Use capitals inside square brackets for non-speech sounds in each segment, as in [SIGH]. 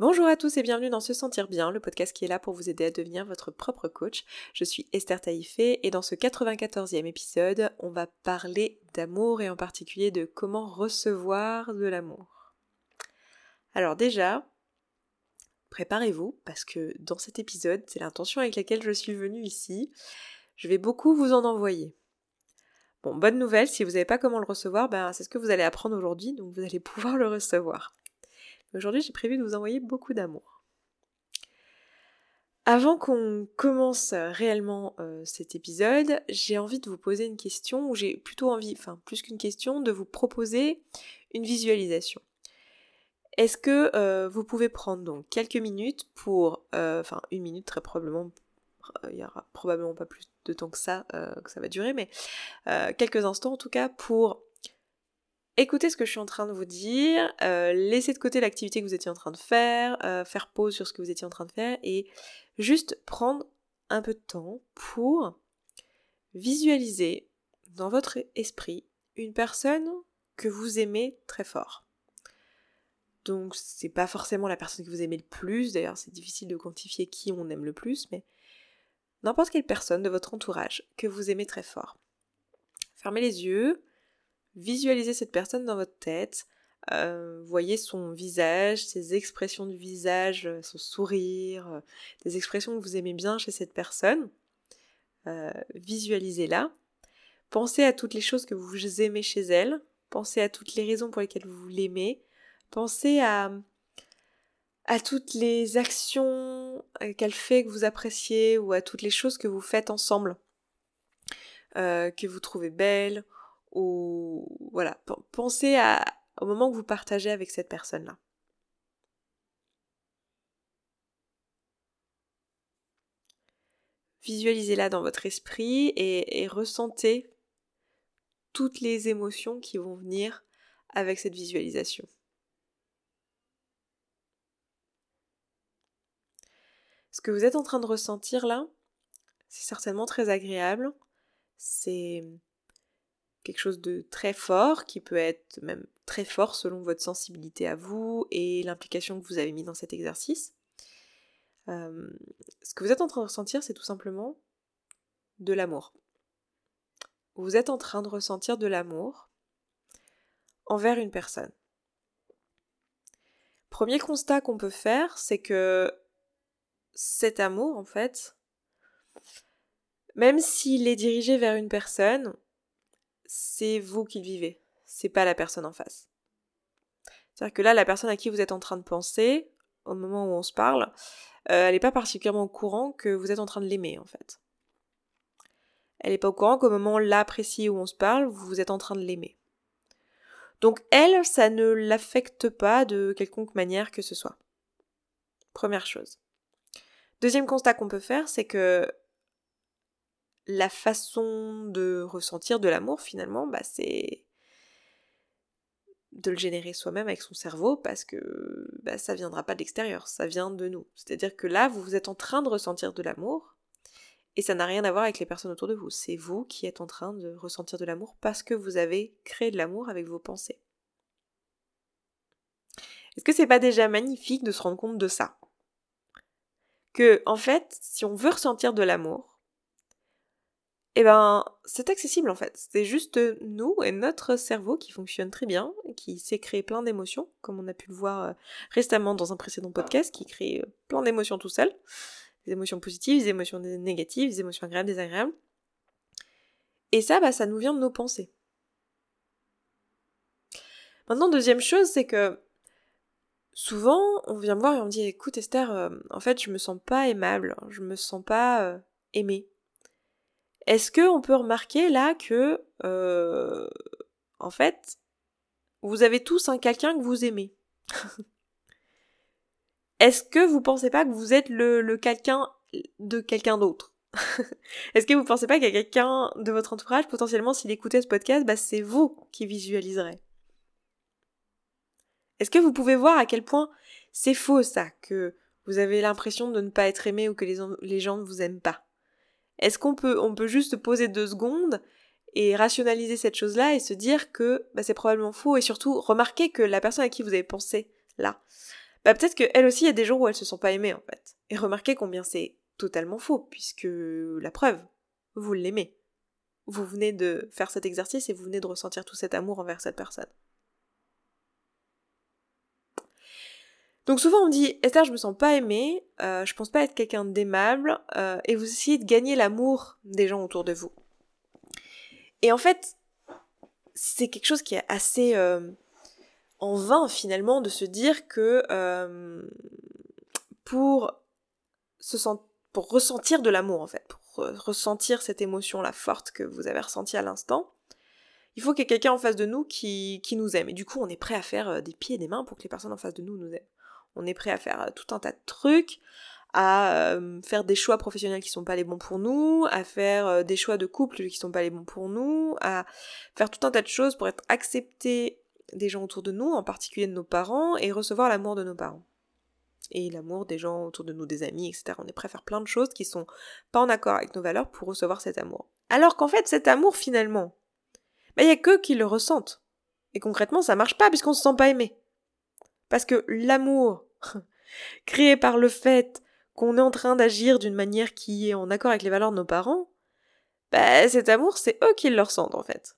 Bonjour à tous et bienvenue dans Se Sentir Bien, le podcast qui est là pour vous aider à devenir votre propre coach. Je suis Esther Taïfé et dans ce 94e épisode, on va parler d'amour et en particulier de comment recevoir de l'amour. Alors déjà, préparez-vous parce que dans cet épisode, c'est l'intention avec laquelle je suis venue ici. Je vais beaucoup vous en envoyer. Bon, bonne nouvelle, si vous n'avez pas comment le recevoir, ben, c'est ce que vous allez apprendre aujourd'hui, donc vous allez [LAUGHS] pouvoir le recevoir. Aujourd'hui, j'ai prévu de vous envoyer beaucoup d'amour. Avant qu'on commence réellement euh, cet épisode, j'ai envie de vous poser une question, ou j'ai plutôt envie, enfin plus qu'une question, de vous proposer une visualisation. Est-ce que euh, vous pouvez prendre donc quelques minutes pour, euh, enfin une minute très probablement, il y aura probablement pas plus de temps que ça que ça va durer, mais quelques instants en tout cas pour écoutez ce que je suis en train de vous dire, euh, laissez de côté l'activité que vous étiez en train de faire, euh, faire pause sur ce que vous étiez en train de faire et juste prendre un peu de temps pour visualiser dans votre esprit une personne que vous aimez très fort. Donc c'est pas forcément la personne que vous aimez le plus, d'ailleurs c'est difficile de quantifier qui on aime le plus, mais n'importe quelle personne de votre entourage que vous aimez très fort. Fermez les yeux, visualisez cette personne dans votre tête, euh, voyez son visage, ses expressions du visage, euh, son sourire, euh, des expressions que vous aimez bien chez cette personne. Visualisez-la. Pensez à toutes les choses que vous aimez chez elle. Pensez à toutes les raisons pour lesquelles vous l'aimez. Pensez à, à toutes les actions qu'elle fait que vous appréciez ou à toutes les choses que vous faites ensemble, que vous trouvez belles ou voilà, pensez à, au moment que vous partagez avec cette personne-là. Visualisez-la dans votre esprit et ressentez toutes les émotions qui vont venir avec cette visualisation. Ce que vous êtes en train de ressentir là, c'est certainement très agréable. C'est quelque chose de très fort, qui peut être même très fort selon votre sensibilité à vous et l'implication que vous avez mis dans cet exercice. Euh, ce que vous êtes en train de ressentir, c'est tout simplement de l'amour. Vous êtes en train de ressentir de l'amour envers une personne. Premier constat qu'on peut faire, c'est que cet amour, en fait, même s'il est dirigé vers une personne, c'est vous qui le vivez, c'est pas la personne en face. C'est-à-dire que là, la personne à qui vous êtes en train de penser, au moment où on se parle, euh, elle n'est pas particulièrement au courant que vous êtes en train de l'aimer, en fait. Elle n'est pas au courant qu'au moment là précis où on se parle, vous êtes en train de l'aimer. Donc elle, ça ne l'affecte pas de quelconque manière que ce soit. Première chose. Deuxième constat qu'on peut faire, c'est que la façon de ressentir de l'amour finalement, bah, c'est de le générer soi-même avec son cerveau parce que bah, ça viendra pas de l'extérieur, ça vient de nous. C'est-à-dire que là, vous êtes en train de ressentir de l'amour et ça n'a rien à voir avec les personnes autour de vous. C'est vous qui êtes en train de ressentir de l'amour parce que vous avez créé de l'amour avec vos pensées. Est-ce que c'est pas déjà magnifique de se rendre compte de ça? Que, en fait, si on veut ressentir de l'amour, eh ben, c'est accessible en fait. C'est juste nous et notre cerveau qui fonctionne très bien, qui sait créer plein d'émotions, comme on a pu le voir euh, récemment dans un précédent podcast, qui crée euh, plein d'émotions tout seul. Des émotions positives, des émotions négatives, des émotions agréables, désagréables. Et ça, bah, ça nous vient de nos pensées. Maintenant, deuxième chose, c'est que souvent, on vient me voir et on me dit, écoute Esther, euh, en fait, je me sens pas aimable, je me sens pas aimée. Est-ce qu'on peut remarquer là que, euh, en fait, vous avez tous un quelqu'un que vous aimez? [LAUGHS] Est-ce que vous pensez pas que vous êtes le, quelqu'un de quelqu'un d'autre? [LAUGHS] Est-ce que vous pensez pas qu'il y a quelqu'un de votre entourage, potentiellement s'il écoutait ce podcast, bah, c'est vous qui visualiserez? Est-ce que vous pouvez voir à quel point c'est faux ça, que vous avez l'impression de ne pas être aimé ou que les, les gens ne vous aiment pas? Est-ce qu'on peut, on peut juste poser deux secondes et rationaliser cette chose-là et se dire que bah, c'est probablement faux et surtout remarquer que la personne à qui vous avez pensé là, bah peut-être qu'elle aussi, il y a des jours où elle se sent pas aimée en fait. Et remarquez combien c'est totalement faux, puisque la preuve, vous l'aimez. Vous venez de faire cet exercice et vous venez de ressentir tout cet amour envers cette personne. Donc souvent on dit Esther je me sens pas aimée, euh, je pense pas être quelqu'un d'aimable euh, et vous essayez de gagner l'amour des gens autour de vous. Et en fait c'est quelque chose qui est assez euh, en vain finalement de se dire que pour se pour ressentir de l'amour en fait, pour ressentir cette émotion là forte que vous avez ressentie à l'instant, il faut qu'il y ait quelqu'un en face de nous qui, qui nous aime. Et du coup, on est prêt à faire des pieds et des mains pour que les personnes en face de nous nous aiment on est prêt à faire euh, tout un tas de trucs, à euh, faire des choix professionnels qui sont pas les bons pour nous, à faire euh, des choix de couple qui sont pas les bons pour nous, à faire tout un tas de choses pour être accepté des gens autour de nous, en particulier de nos parents, et recevoir l'amour de nos parents. Et l'amour des gens autour de nous, des amis, etc. On est prêt à faire plein de choses qui sont pas en accord avec nos valeurs pour recevoir cet amour. Alors qu'en fait, cet amour, finalement, il n'y a que qui le ressentent. Et concrètement, ça marche pas puisqu'on se sent pas aimé. Parce que l'amour [LAUGHS] créé par le fait qu'on est en train d'agir d'une manière qui est en accord avec les valeurs de nos parents, bah, cet amour, c'est eux qui le ressentent en fait.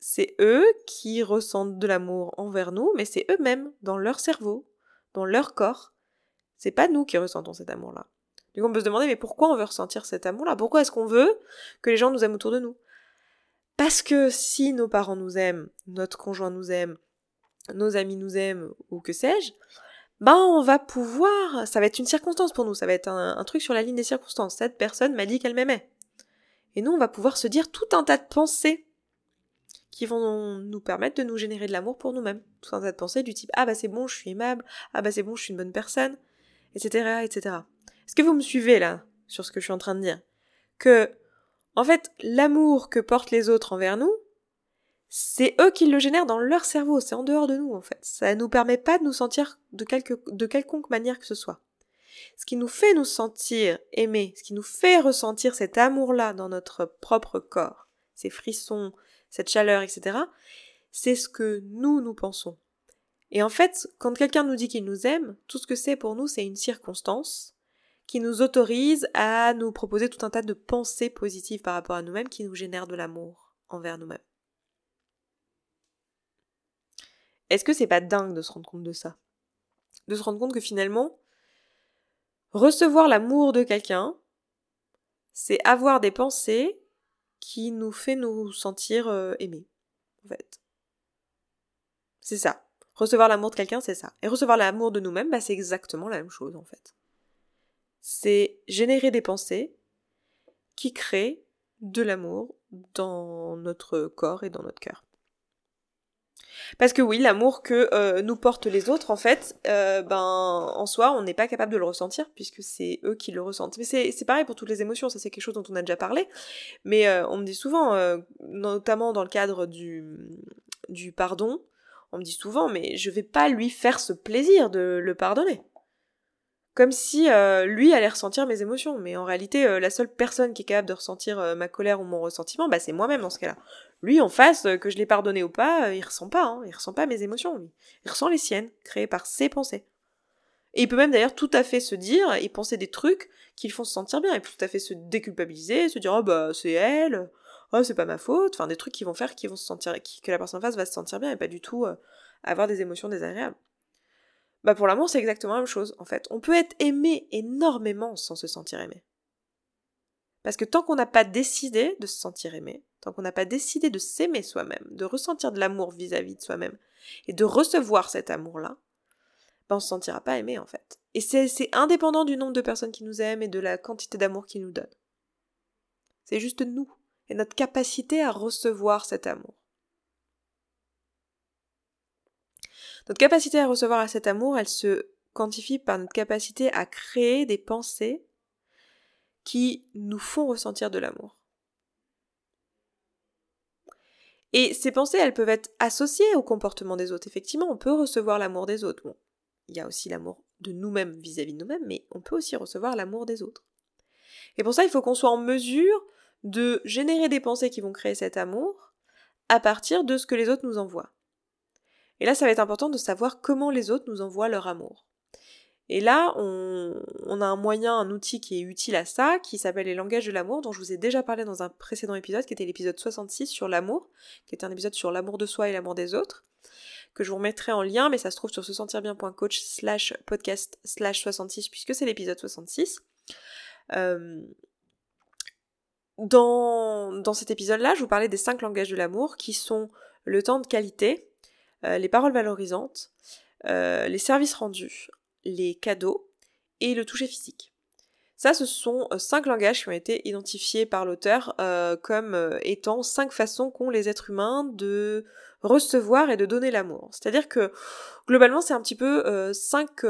C'est eux qui ressentent de l'amour envers nous, mais c'est eux-mêmes, dans leur cerveau, dans leur corps. C'est pas nous qui ressentons cet amour-là. Du coup, on peut se demander, mais pourquoi on veut ressentir cet amour-là? Pourquoi est-ce qu'on veut que les gens nous aiment autour de nous? Parce que si nos parents nous aiment, notre conjoint nous aime, nos amis nous aiment, ou que sais-je, ben on va pouvoir, ça va être une circonstance pour nous, ça va être un, truc sur la ligne des circonstances. Cette personne m'a dit qu'elle m'aimait. Et nous, on va pouvoir se dire tout un tas de pensées qui vont nous permettre de nous générer de l'amour pour nous-mêmes. Tout un tas de pensées du type ah bah c'est bon, je suis aimable, ah bah c'est bon, je suis une bonne personne, etc., etc. Est-ce que vous me suivez là sur ce que je suis en train de dire? Que en fait, l'amour que portent les autres envers nous, c'est eux qui le génèrent dans leur cerveau, c'est en dehors de nous en fait. Ça ne nous permet pas de nous sentir de, quelque, de quelconque manière que ce soit. Ce qui nous fait nous sentir aimés, ce qui nous fait ressentir cet amour-là dans notre propre corps, ces frissons, cette chaleur, etc., c'est ce que nous, nous pensons. Et en fait, quand quelqu'un nous dit qu'il nous aime, tout ce que c'est pour nous, c'est une circonstance qui nous autorise à nous proposer tout un tas de pensées positives par rapport à nous-mêmes qui nous génèrent de l'amour envers nous-mêmes. Est-ce que c'est pas dingue de se rendre compte de ça? De se rendre compte que finalement, recevoir l'amour de quelqu'un, c'est avoir des pensées qui nous fait nous sentir euh, aimés, en fait. C'est ça. Recevoir l'amour de quelqu'un, c'est ça. Et recevoir l'amour de nous-mêmes, bah, c'est exactement la même chose, en fait. C'est générer des pensées qui créent de l'amour dans notre corps et dans notre cœur. Parce que oui, l'amour que euh, nous portent les autres, en fait, euh, ben en soi, on n'est pas capable de le ressentir puisque c'est eux qui le ressentent. Mais c'est pareil pour toutes les émotions, ça c'est quelque chose dont on a déjà parlé. Mais euh, on me dit souvent, notamment dans le cadre du, du pardon, on me dit souvent, mais je vais pas lui faire ce plaisir de le pardonner comme si euh, lui allait ressentir mes émotions. Mais en réalité, euh, la seule personne qui est capable de ressentir euh, ma colère ou mon ressentiment, bah, c'est moi-même dans ce cas-là. Lui, en face, que je l'ai pardonné ou pas, il ressent pas, hein, il ressent pas mes émotions, lui. Il ressent les siennes, créées par ses pensées. Et il peut même d'ailleurs tout à fait se dire et penser des trucs qui le font se sentir bien, et tout à fait se déculpabiliser, se dire oh bah c'est elle, oh c'est pas ma faute, enfin des trucs qui vont faire qu'ils vont se sentir, que la personne en face va se sentir bien et pas du tout avoir des émotions désagréables. Bah pour l'amour, c'est exactement la même chose, en fait. On peut être aimé énormément sans se sentir aimé. Parce que tant qu'on n'a pas décidé de se sentir aimé, tant qu'on n'a pas décidé de s'aimer soi-même, de ressentir de l'amour vis-à-vis de soi-même, et de recevoir cet amour-là, bah on se sentira pas aimé en fait. Et c'est indépendant du nombre de personnes qui nous aiment et de la quantité d'amour qu'ils nous donnent. C'est juste nous et notre capacité à recevoir cet amour. Notre capacité à recevoir cet amour, elle se quantifie par notre capacité à créer des pensées qui nous font ressentir de l'amour. Et ces pensées, elles peuvent être associées au comportement des autres. Effectivement, on peut recevoir l'amour des autres. Bon, il y a aussi l'amour de nous-mêmes vis-à-vis de nous-mêmes, mais on peut aussi recevoir l'amour des autres. Et pour ça, il faut qu'on soit en mesure de générer des pensées qui vont créer cet amour à partir de ce que les autres nous envoient. Et là, ça va être important de savoir comment les autres nous envoient leur amour. Et là, on, a un moyen, un outil qui est utile à ça, qui s'appelle les langages de l'amour, dont je vous ai déjà parlé dans un précédent épisode, qui était l'épisode 66 sur l'amour, qui était un épisode sur l'amour de soi et l'amour des autres, que je vous remettrai en lien, mais ça se trouve sur se sentir bien.coach slash podcast slash 66, puisque c'est l'épisode 66. Euh, dans, dans cet épisode-là, je vous parlais des cinq langages de l'amour, qui sont le temps de qualité, les paroles valorisantes, euh, les services rendus, les cadeaux et le toucher physique. Ça, ce sont euh, cinq langages qui ont été identifiés par l'auteur euh, comme euh, étant cinq façons qu'ont les êtres humains de recevoir et de donner l'amour. C'est-à-dire que globalement, c'est un petit peu cinq,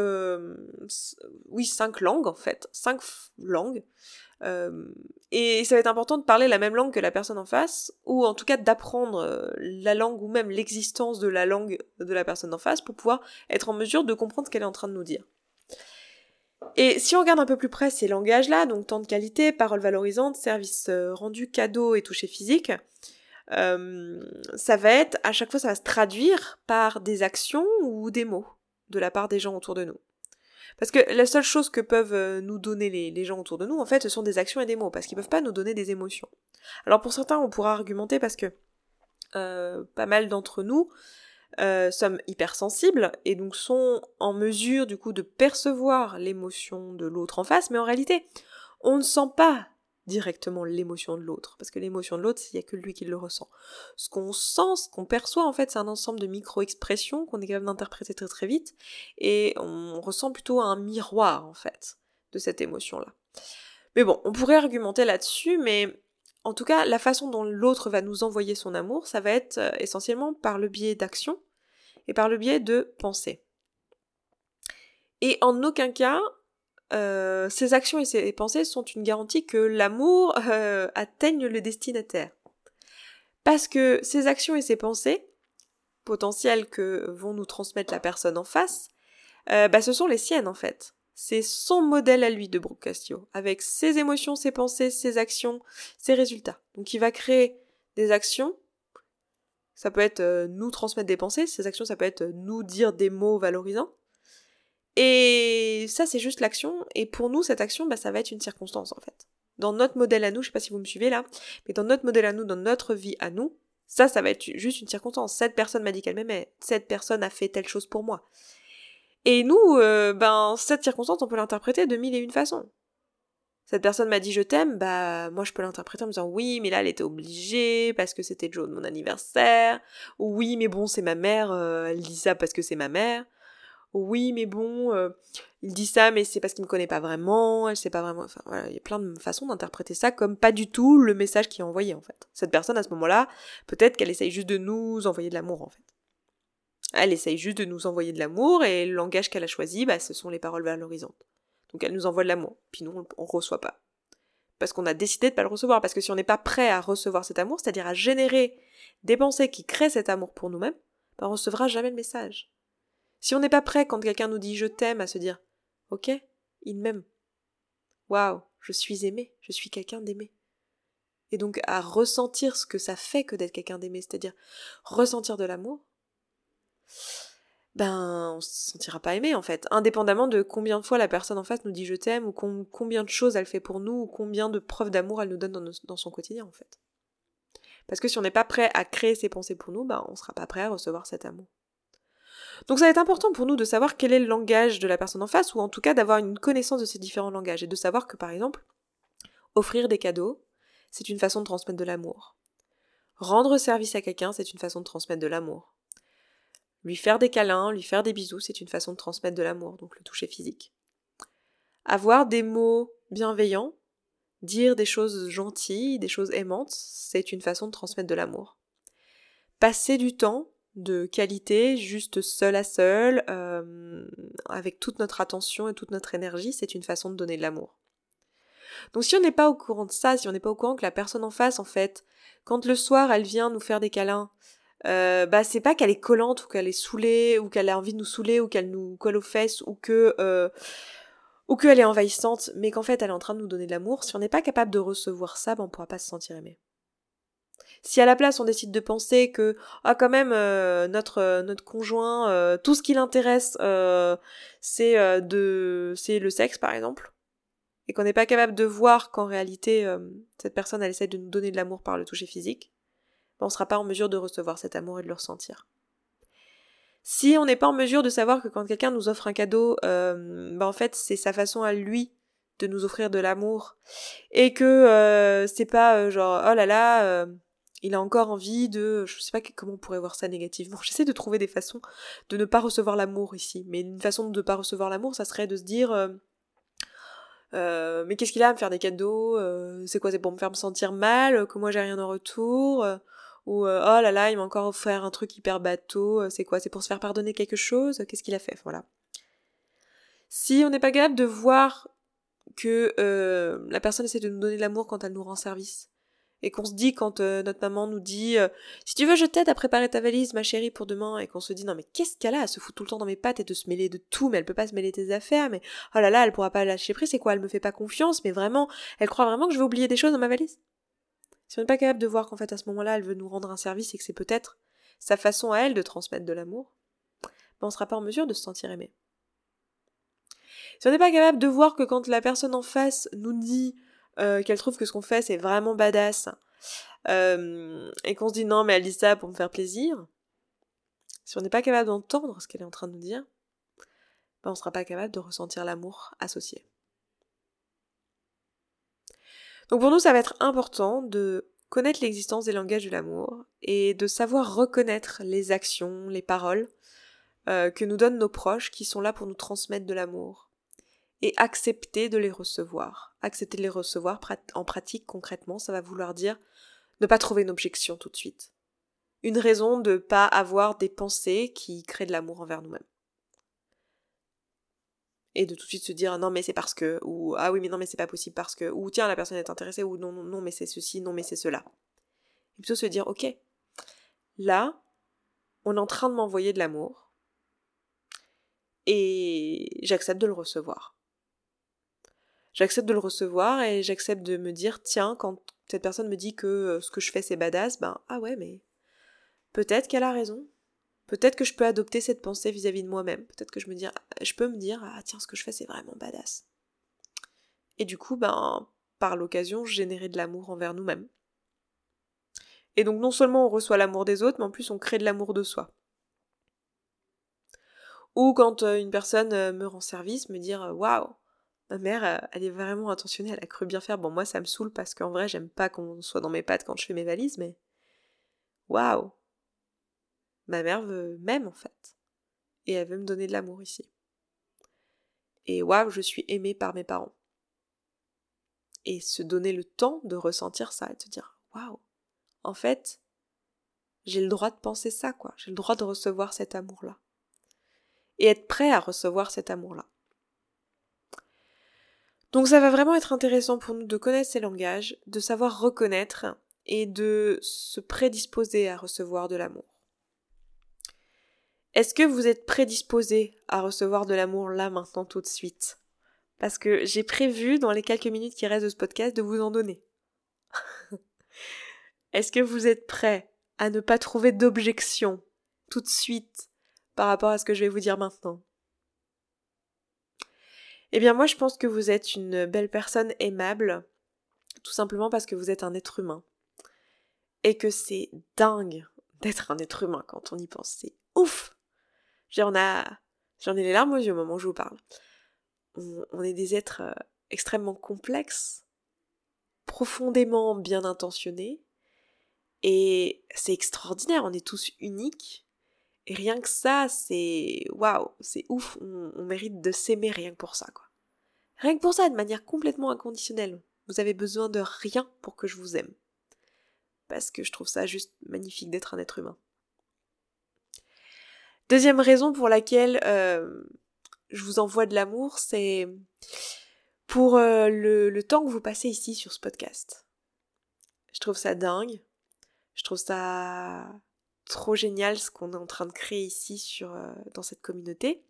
oui, cinq langues en fait, cinq langues. Et ça va être important de parler la même langue que la personne en face, ou en tout cas d'apprendre la langue ou même l'existence de la langue de la personne en face pour pouvoir être en mesure de comprendre ce qu'elle est en train de nous dire. Et si on regarde un peu plus près ces langages-là, donc temps de qualité, paroles valorisantes, services euh, rendus, cadeaux et toucher physique, euh, ça va être, à chaque fois, ça va se traduire par des actions ou des mots de la part des gens autour de nous. Parce que la seule chose que peuvent euh, nous donner les, gens autour de nous, en fait, ce sont des actions et des mots, parce qu'ils peuvent pas nous donner des émotions. Alors pour certains, on pourra argumenter parce que pas mal d'entre nous euh, sommes hypersensibles et donc sont en mesure du coup de percevoir l'émotion de l'autre en face, mais en réalité, on ne sent pas directement l'émotion de l'autre, parce que l'émotion de l'autre, il n'y a que lui qui le ressent. Ce qu'on sent, ce qu'on perçoit, en fait, c'est un ensemble de micro-expressions qu'on est capable d'interpréter très très vite, et on ressent plutôt un miroir, en fait, de cette émotion-là. Mais bon, on pourrait argumenter là-dessus, mais en tout cas, la façon dont l'autre va nous envoyer son amour, ça va être euh, essentiellement par le biais d'actions et par le biais de pensées. Et en aucun cas, euh, ces actions et ces pensées sont une garantie que l'amour [LAUGHS] euh, atteigne le destinataire. Parce que ces actions et ces pensées, potentielles que vont nous transmettre la personne en face, bah, ce sont les siennes en fait. C'est son modèle à lui de Brooke Castillo, avec ses émotions, ses pensées, ses actions, ses résultats. Donc il va créer des actions. Ça peut être euh, nous transmettre des pensées, ces actions, ça peut être euh, nous dire des mots valorisants. Et ça, c'est juste l'action. Et pour nous, cette action, bah, ça va être une circonstance, en fait. Dans notre modèle à nous, je sais pas si vous me suivez là, mais dans notre modèle à nous, dans notre vie à nous, ça, ça va être juste une circonstance. Cette personne m'a dit qu'elle m'aimait. Cette personne a fait telle chose pour moi. Et nous, euh, ben, cette circonstance, on peut l'interpréter de mille et une façons. Cette personne m'a dit je t'aime, bah moi je peux l'interpréter en me disant oui mais là elle était obligée parce que c'était le jour de mon anniversaire. Oui mais bon c'est ma mère, euh, elle dit ça parce que c'est ma mère. Oui mais bon euh, il dit ça mais c'est parce qu'il me connaît pas vraiment, elle sait pas vraiment. Enfin voilà il y a plein de façons d'interpréter ça comme pas du tout le message qui est envoyé en fait. Cette personne à ce moment-là peut-être qu'elle essaye juste de nous envoyer de l'amour en fait. Elle essaye juste de nous envoyer de l'amour et le langage qu'elle a choisi, bah, ce sont les paroles valorisantes. Donc elle nous envoie de l'amour, puis nous on, ne reçoit pas. Parce qu'on a décidé de pas le recevoir, parce que si on n'est pas prêt à recevoir cet amour, c'est-à-dire à générer des pensées qui créent cet amour pour nous-mêmes, bah, on recevra jamais le message. Si on n'est pas prêt quand quelqu'un nous dit je t'aime à se dire ok, il m'aime. Waouh, je suis aimé, je suis quelqu'un d'aimé. Et donc à ressentir ce que ça fait que d'être quelqu'un d'aimé, c'est-à-dire ressentir de l'amour, ben on se sentira pas aimé en fait, indépendamment de combien de fois la personne en face nous dit je t'aime ou combien de choses elle fait pour nous ou combien de preuves d'amour elle nous donne dans, son quotidien en fait. Parce que si on n'est pas prêt à créer ses pensées pour nous, ben on sera pas prêt à recevoir cet amour. Donc ça va être important pour nous de savoir quel est le langage de la personne en face ou en tout cas d'avoir une connaissance de ces différents langages et de savoir que par exemple offrir des cadeaux, c'est une façon de transmettre de l'amour. Rendre service à quelqu'un, c'est une façon de transmettre de l'amour. Lui faire des câlins, lui faire des bisous, c'est une façon de transmettre de l'amour, donc le toucher physique. Avoir des mots bienveillants, dire des choses gentilles, des choses aimantes, c'est une façon de transmettre de l'amour. Passer du temps de qualité, juste seul à seul, euh, avec toute notre attention et toute notre énergie, c'est une façon de donner de l'amour. Donc si on n'est pas au courant de ça, si on n'est pas au courant que la personne en face, en fait, quand le soir elle vient nous faire des câlins, euh, bah c'est pas qu'elle est collante ou qu'elle est saoulée ou qu'elle a envie de nous saouler ou qu'elle nous colle aux fesses ou que euh, ou qu'elle est envahissante, mais qu'en fait elle est en train de nous donner de l'amour. Si on n'est pas capable de recevoir ça, bah, on pourra pas se sentir aimé. Si à la place on décide de penser que ah quand même euh, notre euh, notre conjoint euh, tout ce qui l'intéresse c'est de c'est le sexe par exemple et qu'on n'est pas capable de voir qu'en réalité cette personne elle essaie de nous donner de l'amour par le toucher physique, ben, on sera pas en mesure de recevoir cet amour et de le ressentir. Si on n'est pas en mesure de savoir que quand quelqu'un nous offre un cadeau, ben en fait c'est sa façon à lui de nous offrir de l'amour et que c'est pas genre oh là là il a encore envie de je sais pas comment on pourrait voir ça négativement. [LAUGHS] J'essaie de trouver des façons de ne pas recevoir l'amour ici. Mais une façon de ne pas recevoir l'amour ça serait de se dire euh, euh, mais qu'est-ce qu'il a à me faire des cadeaux euh, c'est quoi c'est pour me faire me sentir mal que moi j'ai rien en retour ou oh là là il m'a encore offert un truc hyper bateau c'est quoi c'est pour se faire pardonner quelque chose qu'est-ce qu'il a fait voilà. Si on n'est pas capable de voir que la personne essaie de nous donner de l'amour quand elle nous rend service et qu'on se dit quand euh, notre maman nous dit euh, si tu veux je t'aide à préparer ta valise ma chérie pour demain et qu'on se dit non mais qu'est-ce qu'elle a? À se foutre tout le temps dans mes pattes et de se mêler de tout mais elle peut pas se mêler tes affaires mais oh là là elle pourra pas lâcher prise. C'est quoi? Elle me fait pas confiance mais vraiment elle croit vraiment que je vais oublier des choses dans ma valise si on n'est pas capable de voir qu'en fait à ce moment-là elle veut nous rendre un service et que c'est peut-être sa façon à elle de transmettre de l'amour ben on sera pas en mesure de se sentir aimé. Si on n'est pas capable de voir que quand la personne en face nous dit euh, qu'elle trouve que ce qu'on fait c'est vraiment badass euh, et qu'on se dit non mais elle dit ça pour me faire plaisir, si on n'est pas capable d'entendre ce qu'elle est en train de nous dire, ben on ne sera pas capable de ressentir l'amour associé. Donc pour nous, ça va être important de connaître l'existence des langages de l'amour et de savoir reconnaître les actions, les paroles euh, que nous donnent nos proches qui sont là pour nous transmettre de l'amour, et accepter de les recevoir. Accepter de les recevoir en pratique concrètement, ça va vouloir dire ne pas trouver une objection tout de suite. Une raison de ne pas avoir des pensées qui créent de l'amour envers nous-mêmes. Et de tout de suite se dire non mais c'est parce que, ou ah oui mais non mais c'est pas possible parce que, ou tiens la personne est intéressée, ou non non mais c'est ceci, non mais c'est cela. Et plutôt se dire ok, là, on est en train de m'envoyer de l'amour, et j'accepte de le recevoir j'accepte de le recevoir et j'accepte de me dire tiens quand cette personne me dit que euh, ce que je fais c'est badass ben ah ouais mais peut-être qu'elle a raison. Peut-être que je peux adopter cette pensée vis-à-vis de moi-même. Peut-être que je me dire je peux me dire ah tiens ce que je fais c'est vraiment badass. Et du coup ben par l'occasion générer de l'amour envers nous-mêmes. Et donc non seulement on reçoit l'amour des autres mais en plus on crée de l'amour de soi. Ou quand euh, une personne euh, me rend service me dire waouh Ma mère, euh, elle est vraiment intentionnée, elle a cru bien faire. Bon, moi, ça me saoule parce qu'en vrai, j'aime pas qu'on soit dans mes pattes quand je fais mes valises, mais. Waouh! Ma mère veut m'aime en fait. Et elle veut me donner de l'amour ici. Et waouh, je suis aimée par mes parents. Et se donner le temps de ressentir ça et de se dire waouh, en fait, j'ai le droit de penser ça, quoi. J'ai le droit de recevoir cet amour-là. Et être prêt à recevoir cet amour-là. Donc ça va vraiment être intéressant pour nous de connaître ces langages, de savoir reconnaître et de se prédisposer à recevoir de l'amour. Est-ce que vous êtes prédisposé à recevoir de l'amour là maintenant tout de suite? Parce que j'ai prévu dans les quelques minutes qui restent de ce podcast de vous en donner. [LAUGHS] Est-ce que vous êtes prêt à ne pas trouver d'objection tout de suite par rapport à ce que je vais vous dire maintenant? Eh bien moi je pense que vous êtes une belle personne aimable, tout simplement parce que vous êtes un être humain. Et que c'est dingue d'être un être humain quand on y pense. C'est ouf J'en ai les larmes aux yeux au moment où je vous parle. On, est des êtres euh, extrêmement complexes, profondément bien intentionnés, et c'est extraordinaire, on est tous uniques. Et rien que ça, c'est waouh, c'est ouf, on, mérite de s'aimer rien que pour ça, quoi. Rien que pour ça, de manière complètement inconditionnelle. Vous avez besoin de rien pour que je vous aime. Parce que je trouve ça juste magnifique d'être un être humain. Deuxième raison pour laquelle euh, je vous envoie de l'amour, c'est pour euh, le, le temps que vous passez ici sur ce podcast. Je trouve ça dingue. Je trouve ça trop génial ce qu'on est en train de créer ici euh, dans cette communauté.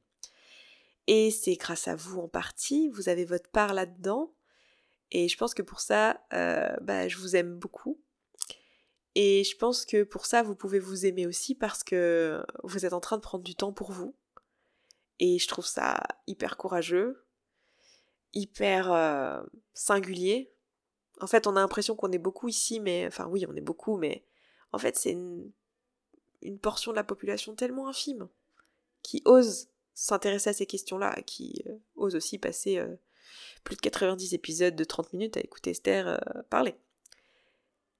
Et c'est grâce à vous en partie, vous avez votre part là-dedans. Et je pense que pour ça, euh, bah, je vous aime beaucoup. Et je pense que pour ça, vous pouvez vous aimer aussi parce que vous êtes en train de prendre du temps pour vous. Et je trouve ça hyper courageux, hyper euh, singulier. En fait, on a l'impression qu'on est beaucoup ici, mais enfin oui, on est beaucoup, mais en fait, c'est une, une portion de la population tellement infime qui ose s'intéresser à ces questions-là, qui euh, ose aussi passer euh, plus de 90 épisodes de 30 minutes à écouter Esther euh, parler.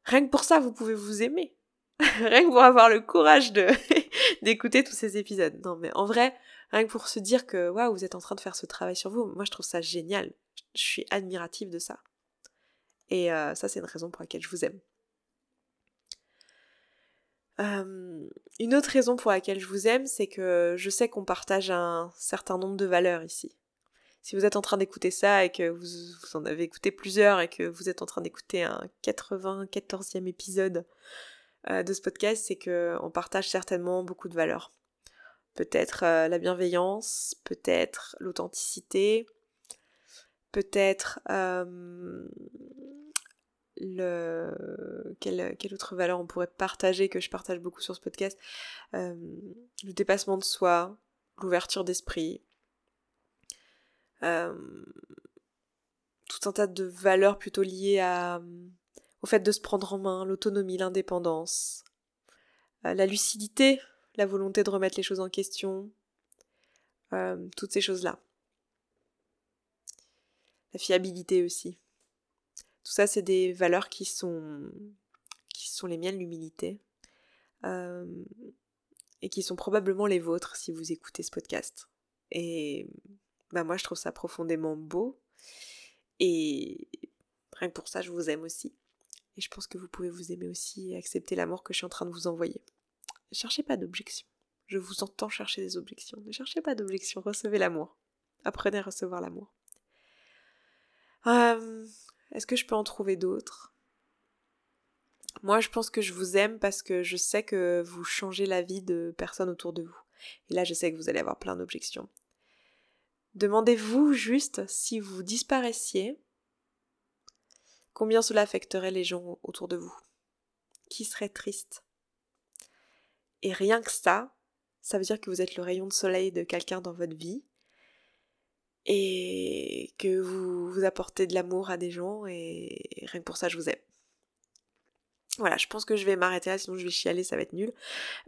Rien que pour ça, vous pouvez vous aimer. [LAUGHS] rien que pour avoir le courage de [LAUGHS] d'écouter tous ces épisodes. Non, mais en vrai, rien que pour se dire que waouh, vous êtes en train de faire ce travail sur vous, moi je trouve ça génial. Je suis admirative de ça. Et ça, c'est une raison pour laquelle je vous aime. Une autre raison pour laquelle je vous aime, c'est que je sais qu'on partage un certain nombre de valeurs ici. Si vous êtes en train d'écouter ça et que vous, en avez écouté plusieurs et que vous êtes en train d'écouter un 94e épisode euh, de ce podcast, c'est que on partage certainement beaucoup de valeurs. Peut-être euh, la bienveillance, peut-être l'authenticité, peut-être le quelle, autre valeur on pourrait partager que je partage beaucoup sur ce podcast euh, le dépassement de soi l'ouverture d'esprit euh, tout un tas de valeurs plutôt liées à, au fait de se prendre en main l'autonomie l'indépendance euh, la lucidité la volonté de remettre les choses en question toutes ces choses là la fiabilité aussi tout ça, c'est des valeurs qui sont, qui sont les miennes, l'humilité, euh, et qui sont probablement les vôtres si vous écoutez ce podcast. Et bah moi, je trouve ça profondément beau, et rien que pour ça, je vous aime aussi. Et je pense que vous pouvez vous aimer aussi et accepter l'amour que je suis en train de vous envoyer. Cherchez pas d'objections. Je vous entends chercher des objections. Ne cherchez pas d'objections, recevez l'amour. Apprenez à recevoir l'amour. Euh, est-ce que je peux en trouver d'autres? Moi, je pense que je vous aime parce que je sais que vous changez la vie de personnes autour de vous. Et là, je sais que vous allez avoir plein d'objections. Demandez-vous juste si vous disparaissiez, combien cela affecterait les gens autour de vous? Qui serait triste? Et rien que ça, ça veut dire que vous êtes le rayon de soleil de quelqu'un dans votre vie et que vous, vous apportez de l'amour à des gens et rien que pour ça je vous aime. Voilà, je pense que je vais m'arrêter là, sinon je vais chialer, ça va être nul.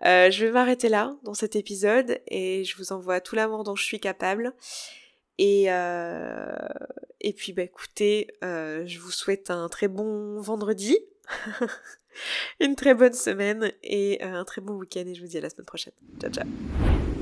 Euh, je vais m'arrêter là dans cet épisode et je vous envoie tout l'amour dont je suis capable. Et, euh, et puis bah écoutez, euh, je vous souhaite un très bon vendredi, [LAUGHS] une très bonne semaine et un très bon week-end et je vous dis à la semaine prochaine. Ciao ciao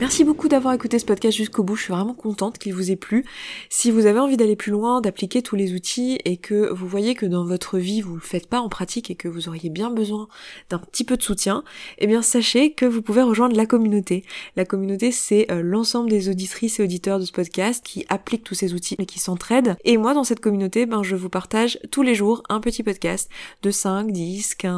Merci beaucoup d'avoir écouté ce podcast jusqu'au bout, je suis vraiment contente qu'il vous ait plu. Si vous avez envie d'aller plus loin, d'appliquer tous les outils et que vous voyez que dans votre vie vous le faites pas en pratique et que vous auriez bien besoin d'un petit peu de soutien, eh bien sachez que vous pouvez rejoindre la communauté. La communauté c'est euh, l'ensemble des auditrices et auditeurs de ce podcast qui appliquent tous ces outils et qui s'entraident. Et moi dans cette communauté, ben je vous partage tous les jours un petit podcast de 5, 10, 15,